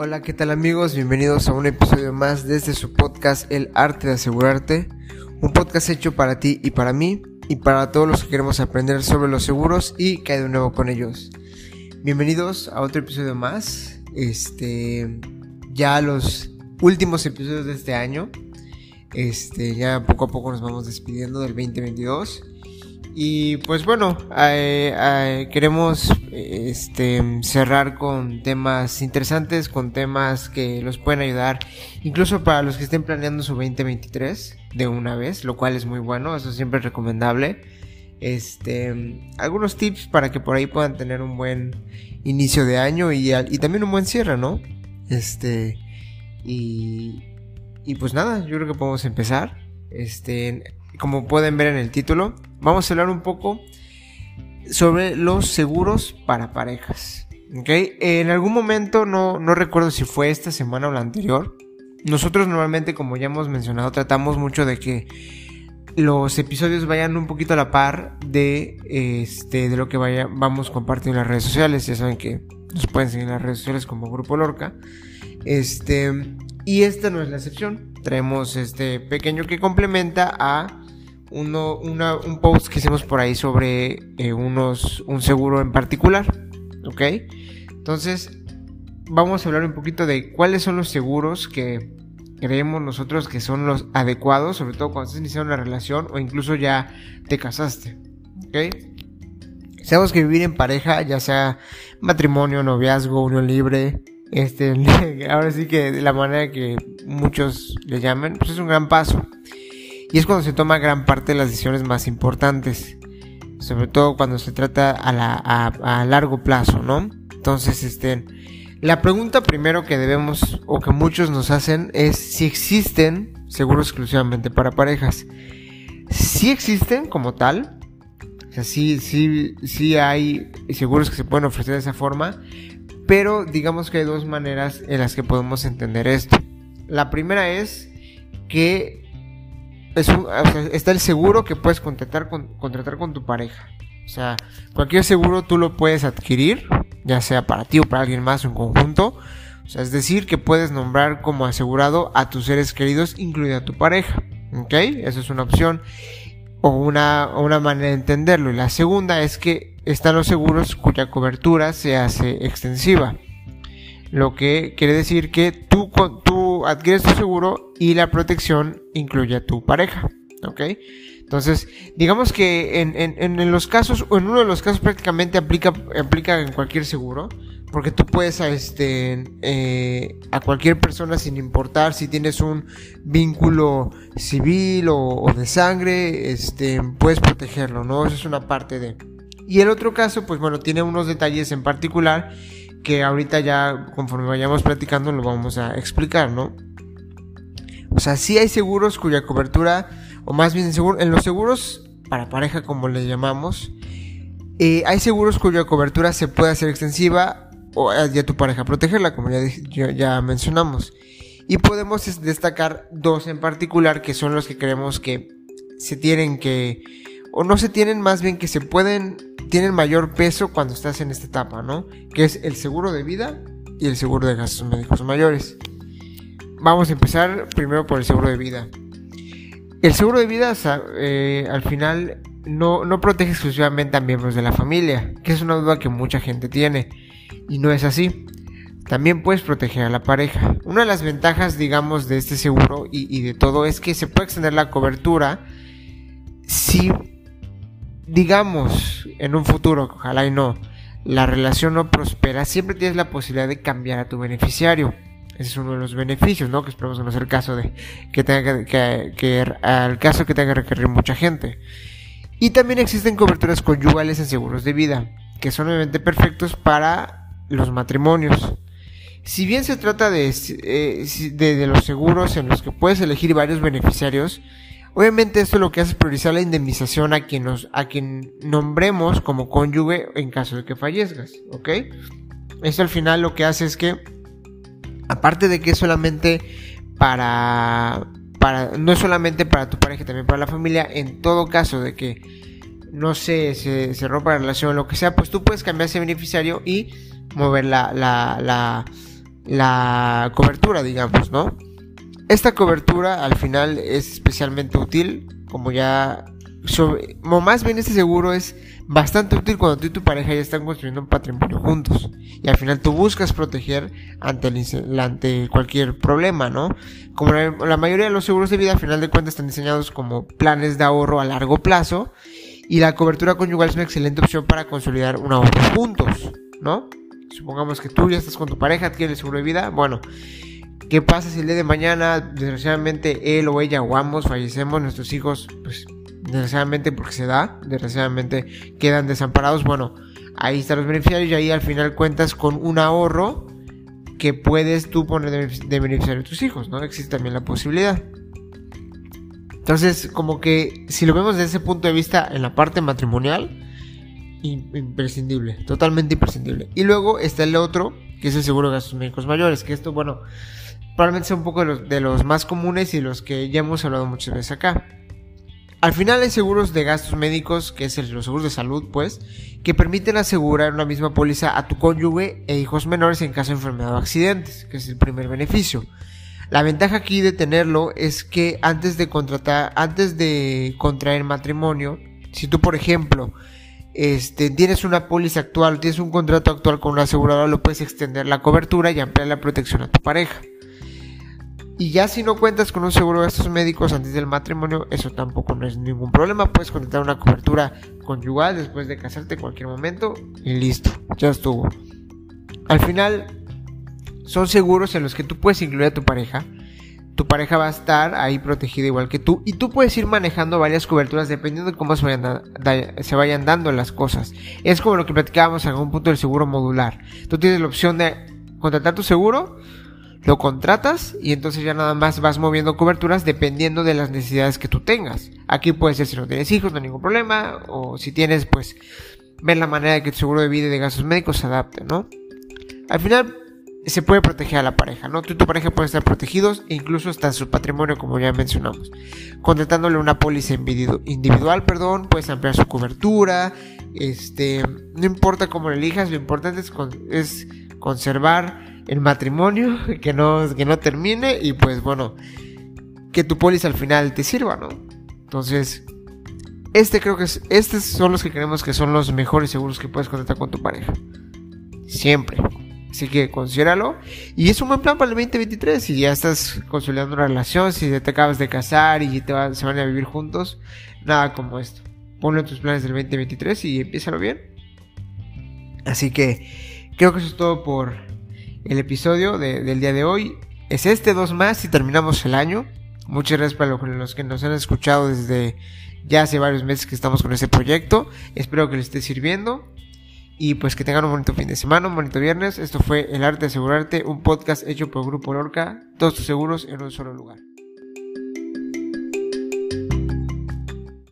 Hola, ¿qué tal amigos? Bienvenidos a un episodio más desde su podcast El arte de asegurarte, un podcast hecho para ti y para mí y para todos los que queremos aprender sobre los seguros y caer de nuevo con ellos. Bienvenidos a otro episodio más. Este, ya los últimos episodios de este año. Este, ya poco a poco nos vamos despidiendo del 2022. Y pues bueno, queremos este, cerrar con temas interesantes, con temas que los pueden ayudar, incluso para los que estén planeando su 2023 de una vez, lo cual es muy bueno, eso siempre es recomendable. Este, algunos tips para que por ahí puedan tener un buen inicio de año y, y también un buen cierre, ¿no? Este, y, y pues nada, yo creo que podemos empezar. Este, como pueden ver en el título, vamos a hablar un poco sobre los seguros para parejas. ¿okay? En algún momento, no, no recuerdo si fue esta semana o la anterior, nosotros normalmente, como ya hemos mencionado, tratamos mucho de que los episodios vayan un poquito a la par de, este, de lo que vaya, vamos compartiendo en las redes sociales. Ya saben que nos pueden seguir en las redes sociales como Grupo Lorca. Este, y esta no es la excepción. Traemos este pequeño que complementa a uno, un post que hicimos por ahí sobre eh, unos, un seguro en particular. ¿Ok? Entonces, vamos a hablar un poquito de cuáles son los seguros que creemos nosotros que son los adecuados, sobre todo cuando estás iniciando una relación o incluso ya te casaste. ¿Ok? Sabemos que vivir en pareja, ya sea matrimonio, noviazgo, unión libre, este, ahora sí que de la manera que muchos le llamen, pues es un gran paso. Y es cuando se toma gran parte de las decisiones más importantes. Sobre todo cuando se trata a, largo plazo, ¿no? Entonces, este, la pregunta primero que debemos o que muchos nos hacen es si existen seguros exclusivamente para parejas. Si existen como tal, o sea, sí, sí, sí hay seguros que se pueden ofrecer de esa forma, pero digamos que hay dos maneras en las que podemos entender esto. La primera es que está el seguro que puedes contratar con, contratar con tu pareja. O sea, cualquier seguro tú lo puedes adquirir, ya sea para ti o para alguien más en conjunto. O sea, es decir, que puedes nombrar como asegurado a tus seres queridos, incluida tu pareja. ¿Ok? Esa es una opción o una, una manera de entenderlo. Y la segunda es que están los seguros cuya cobertura se hace extensiva. Lo que quiere decir que tú, tú adquieres tu seguro y la protección incluye a tu pareja. ¿Ok? Entonces, digamos que en, en, en, los casos, o en uno de los casos prácticamente aplica, aplica en cualquier seguro, porque tú puedes a, este, eh, a cualquier persona sin importar si tienes un vínculo civil o, de sangre, este, puedes protegerlo, ¿no? Eso es una parte de... Y el otro caso, pues bueno, tiene unos detalles en particular que ahorita ya conforme vayamos platicando lo vamos a explicar, ¿no? O sea, sí hay seguros cuya cobertura, o más bien en los seguros para pareja como le llamamos, eh, hay seguros cuya cobertura se puede hacer extensiva o a tu pareja protegerla, como ya, ya mencionamos. Y podemos destacar dos en particular que son los que creemos que se tienen que, o no se tienen más bien que se pueden tienen mayor peso cuando estás en esta etapa, ¿no? Que es el seguro de vida y el seguro de gastos médicos mayores. Vamos a empezar primero por el seguro de vida. El seguro de vida eh, al final no, no protege exclusivamente a miembros de la familia, que es una duda que mucha gente tiene. Y no es así. También puedes proteger a la pareja. Una de las ventajas, digamos, de este seguro y, y de todo es que se puede extender la cobertura si digamos, en un futuro, ojalá y no, la relación no prospera, siempre tienes la posibilidad de cambiar a tu beneficiario. Ese es uno de los beneficios, ¿no? Que esperamos no sea el caso de que tenga que, que, al caso que tenga que requerir mucha gente. Y también existen coberturas conyugales en seguros de vida, que son obviamente perfectos para los matrimonios. Si bien se trata de, eh, de los seguros en los que puedes elegir varios beneficiarios, Obviamente esto lo que hace es priorizar la indemnización a quien, nos, a quien nombremos como cónyuge en caso de que fallezcas, ¿ok? Esto al final lo que hace es que, aparte de que es solamente para, para, no es solamente para tu pareja, también para la familia, en todo caso de que, no se, se rompa la relación o lo que sea, pues tú puedes cambiar ese beneficiario y mover la, la, la la cobertura, digamos, ¿no? Esta cobertura al final es especialmente útil, como ya... o más bien este seguro es bastante útil cuando tú y tu pareja ya están construyendo un patrimonio juntos. Y al final tú buscas proteger ante, cualquier problema, ¿no? Como la, la, mayoría de los seguros de vida al final de cuentas están diseñados como planes de ahorro a largo plazo. Y la cobertura conyugal es una excelente opción para consolidar un ahorro juntos, ¿no? Supongamos que tú ya estás con tu pareja, tienes seguro de vida. Bueno, ¿Qué pasa si el día de mañana, desgraciadamente, él o ella o ambos fallecemos, nuestros hijos, pues, desgraciadamente porque se da, desgraciadamente quedan desamparados? Bueno, ahí están los beneficiarios y ahí al final cuentas con un ahorro que puedes tú poner de, beneficiario a tus hijos, ¿no? Existe también la posibilidad. Entonces, como que si lo vemos desde ese punto de vista en la parte matrimonial, imprescindible, totalmente imprescindible. Y luego está el otro, que es el seguro de gastos médicos mayores, que esto, bueno, probablemente sea un poco de los, más comunes y los que ya hemos hablado muchas veces acá. Al final hay seguros de gastos médicos, que es el, los seguros de salud, pues, que permiten asegurar una misma póliza a tu cónyuge e hijos menores en caso de enfermedad o accidentes, que es el primer beneficio. La ventaja aquí de tenerlo es que antes de contratar, antes de contraer matrimonio, si tú por ejemplo este, tienes una póliza actual, tienes un contrato actual con una aseguradora, lo puedes extender la cobertura y ampliar la protección a tu pareja. Y ya si no cuentas con un seguro de gastos médicos antes del matrimonio, eso tampoco no es ningún problema. Puedes contratar una cobertura conyugal después de casarte en cualquier momento y listo, ya estuvo. Al final, son seguros en los que tú puedes incluir a tu pareja. Tu pareja va a estar ahí protegida igual que tú y tú puedes ir manejando varias coberturas dependiendo de cómo se vayan, dando las cosas. Es como lo que platicábamos en algún punto del seguro modular. Tú tienes la opción de contratar tu seguro lo contratas y entonces ya nada más vas moviendo coberturas dependiendo de las necesidades que tú tengas. Aquí puede ser si no tienes hijos, no hay ningún problema, o si tienes, pues, ver la manera de que tu seguro de vida y de gastos médicos se adapte, ¿no? Al final se puede proteger a la pareja, ¿no? Tú y tu pareja pueden estar protegidos e incluso hasta su patrimonio, como ya mencionamos. Contratándole una póliza individual, perdón, puedes ampliar su cobertura, este, no importa cómo lo elijas, lo importante es, es conservar el matrimonio, que no, que no termine y pues bueno, que tu póliza al final te sirva, ¿no? Entonces, este creo que es, estos son los que creemos que son los mejores seguros que puedes contratar con tu pareja. Siempre. Así que considéralo. Y es un buen plan para el 2023. Si ya estás consolidando una relación, si te acabas de casar y te se van a vivir juntos, nada como esto. Ponlo en tus planes del 2023 y empiézalo bien. Así que creo que eso es todo por el episodio del día de hoy. Es este, dos más y terminamos el año. Muchas gracias para los que nos han escuchado desde ya hace varios meses que estamos con este proyecto. Espero que les esté sirviendo. Y pues que tengan un bonito fin de semana, un bonito viernes. Esto fue El Arte de Asegurarte, un podcast hecho por Grupo Lorca, todos tus seguros en un solo lugar.